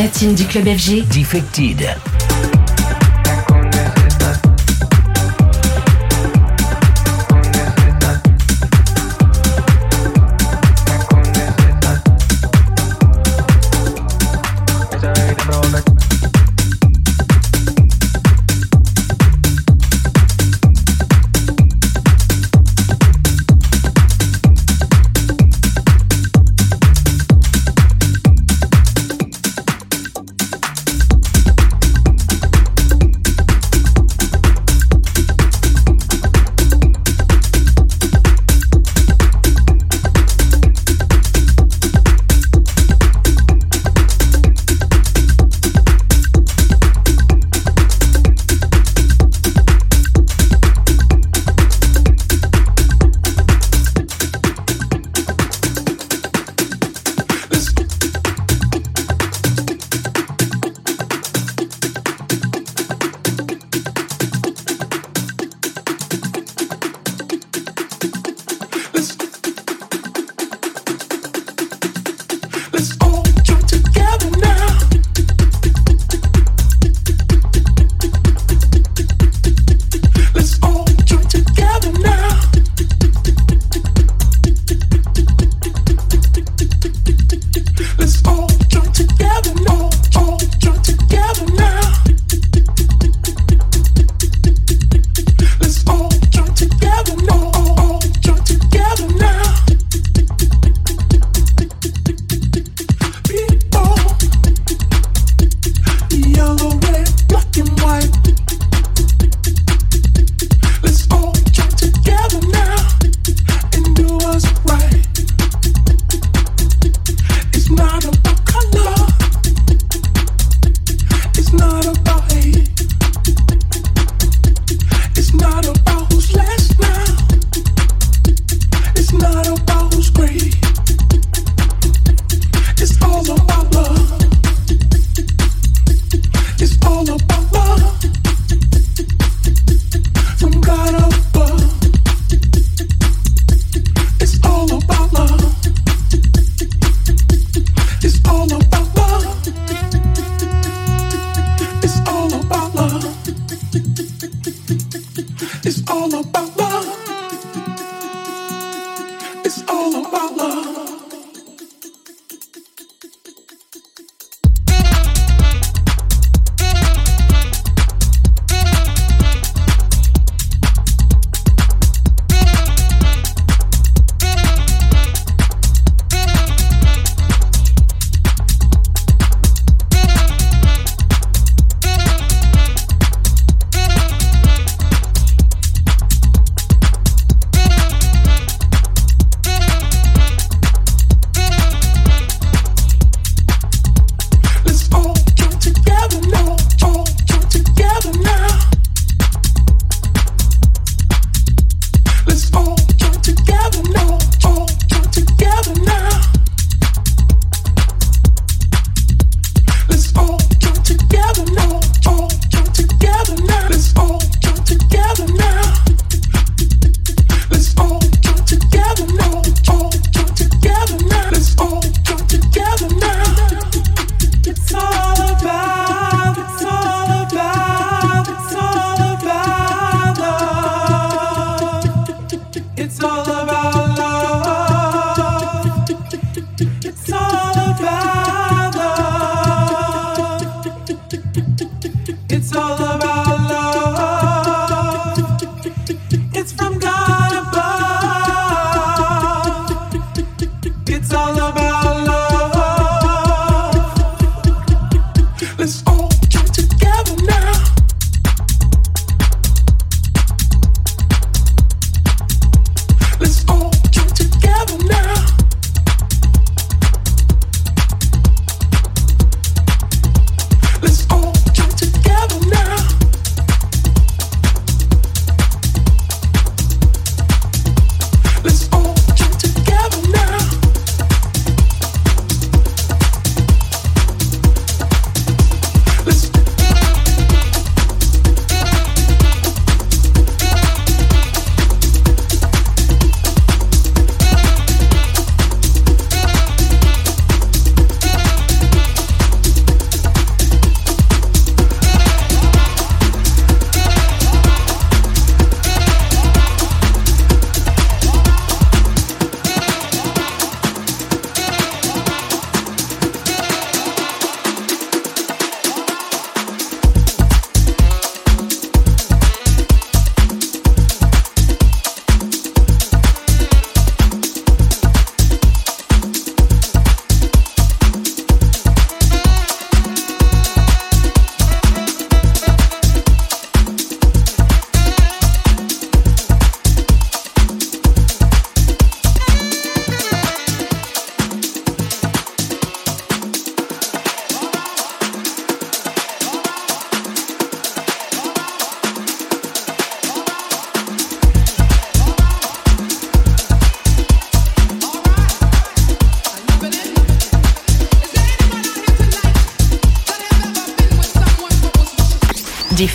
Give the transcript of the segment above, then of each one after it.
Platine du club FG, Defected.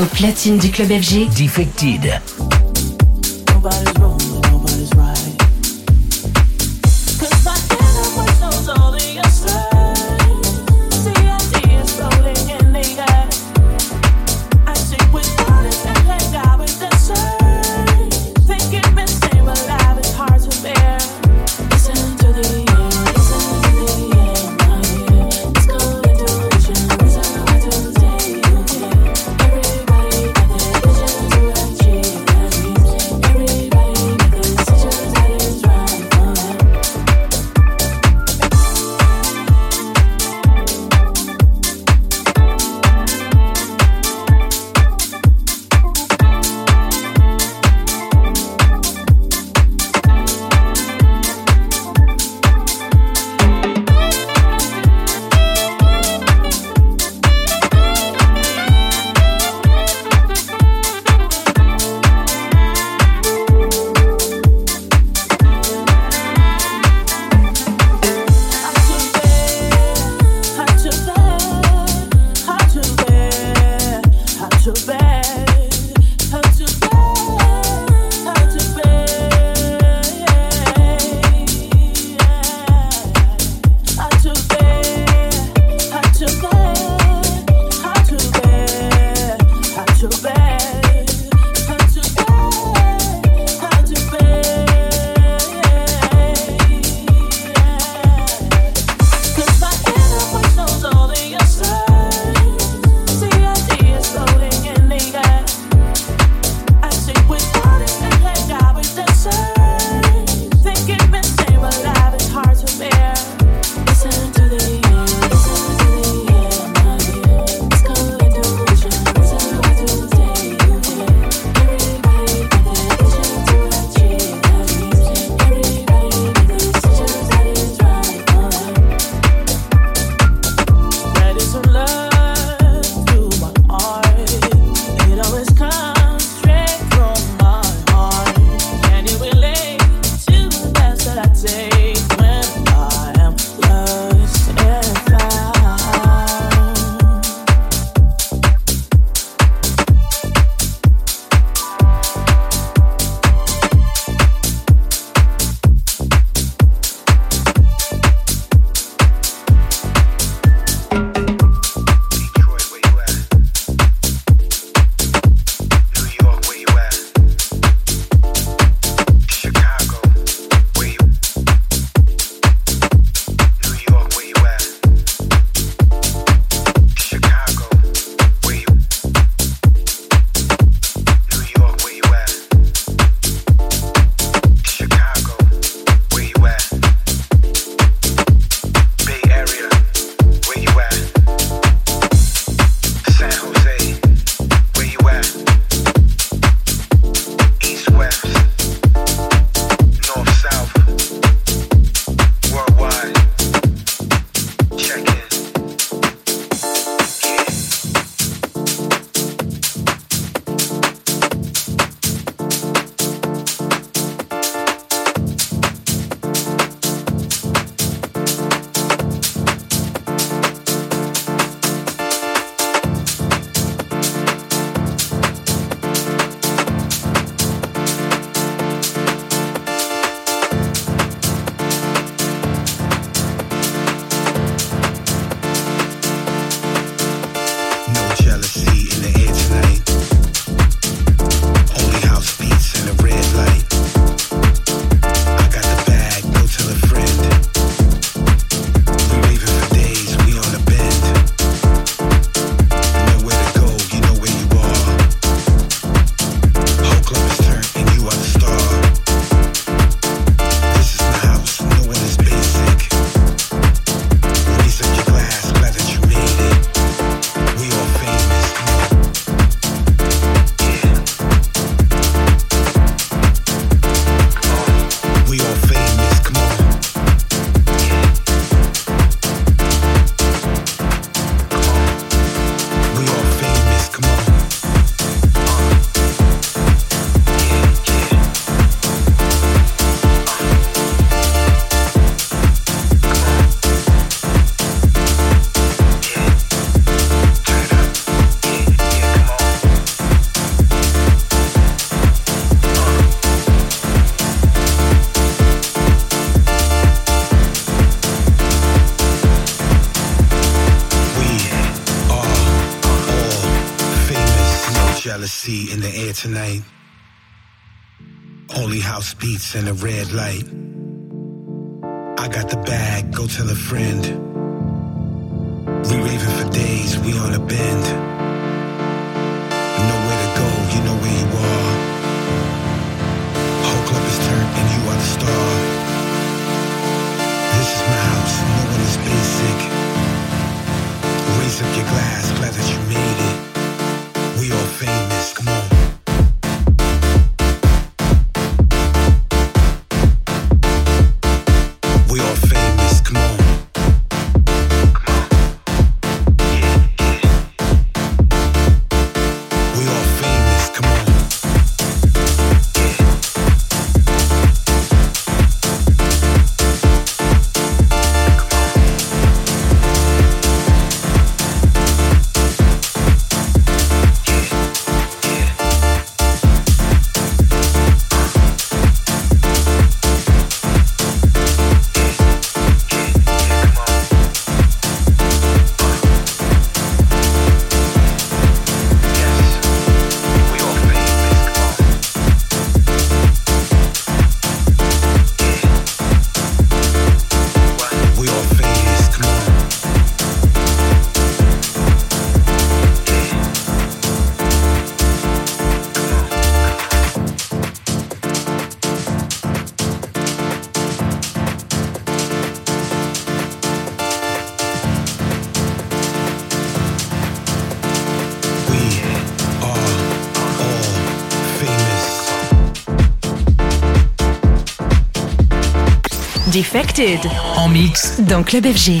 Au platine du club FG, Defected. tonight. Only house beats and a red light. I got the bag, go tell a friend. We raving for days, we on a bend. Defected. En mix. Dans Club FG.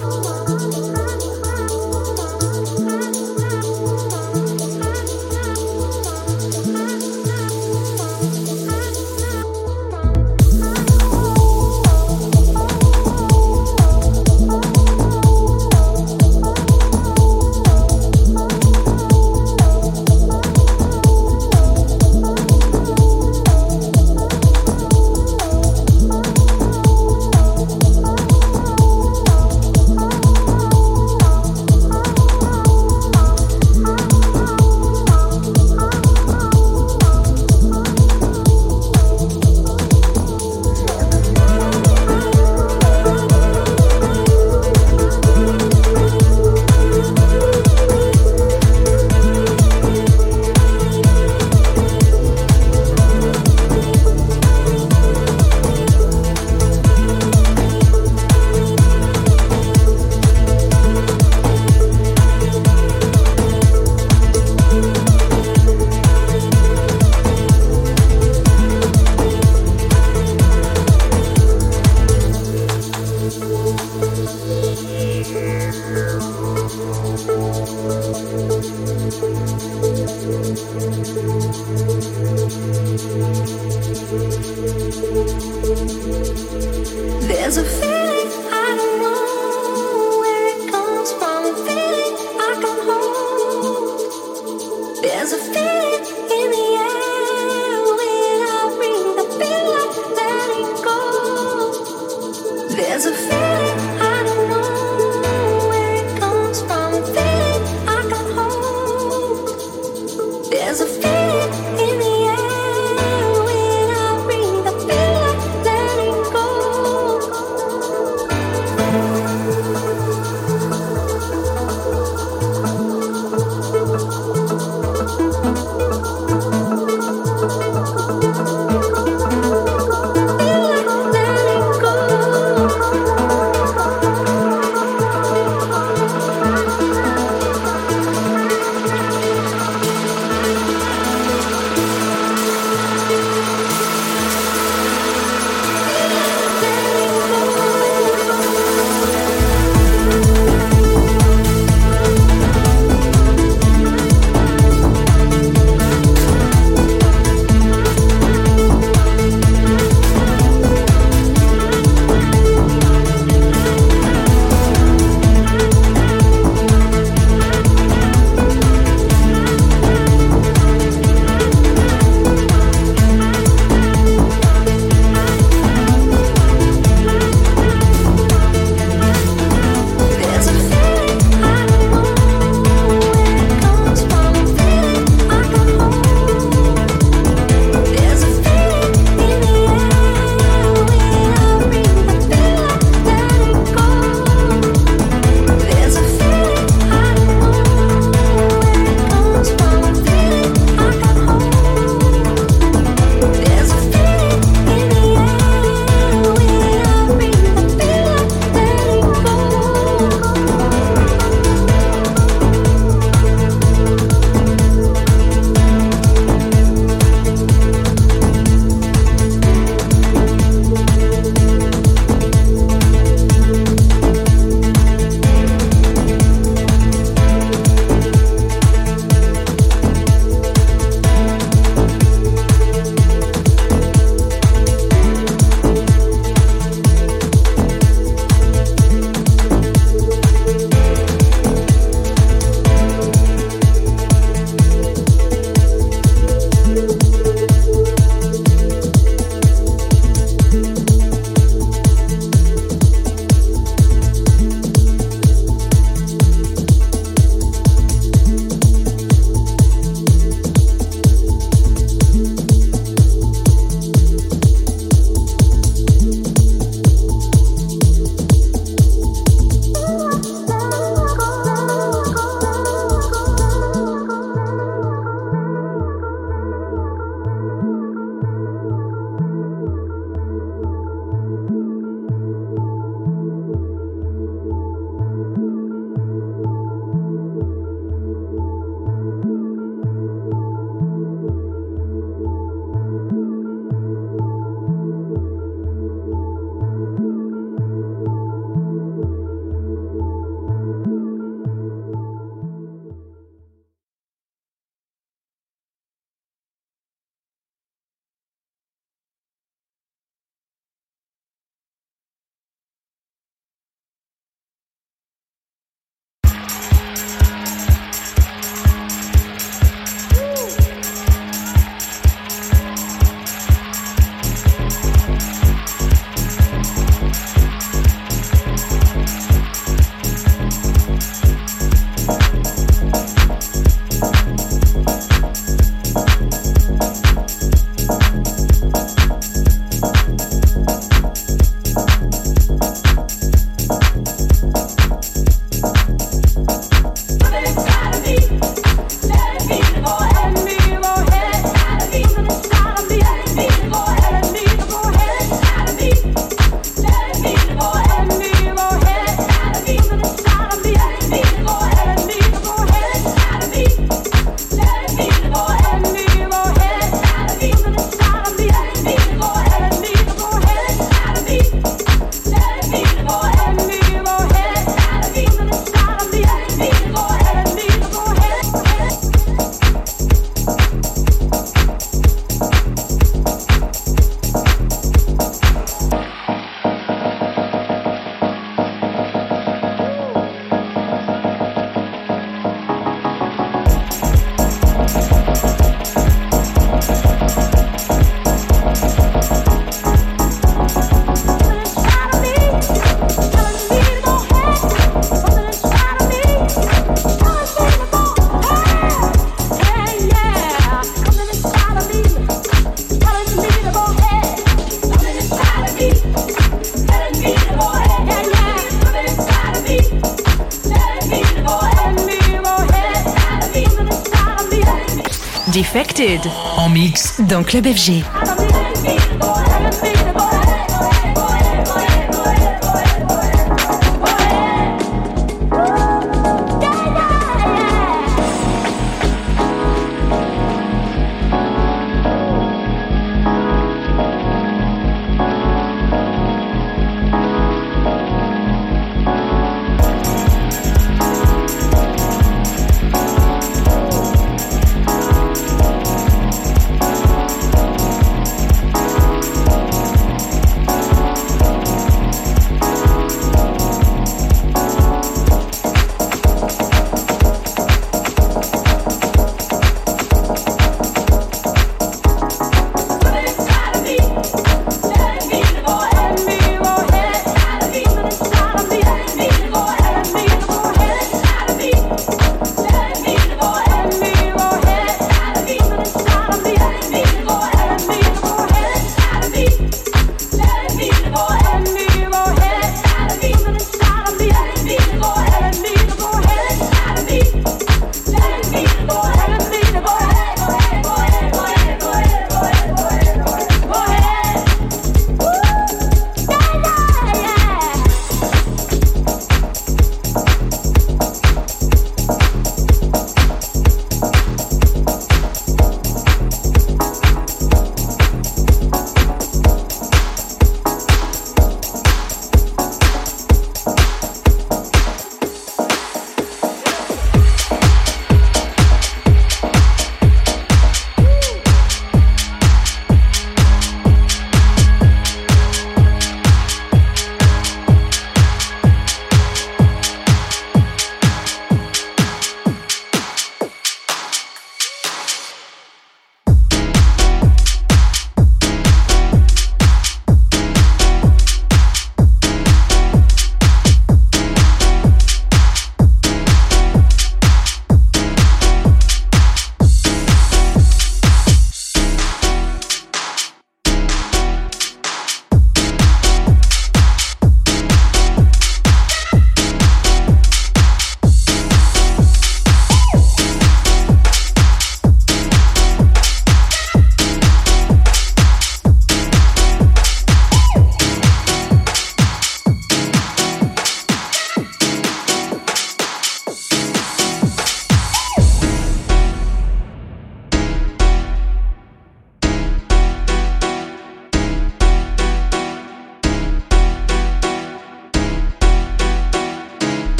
Dans Club FG.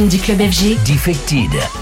Du club FG. Defected.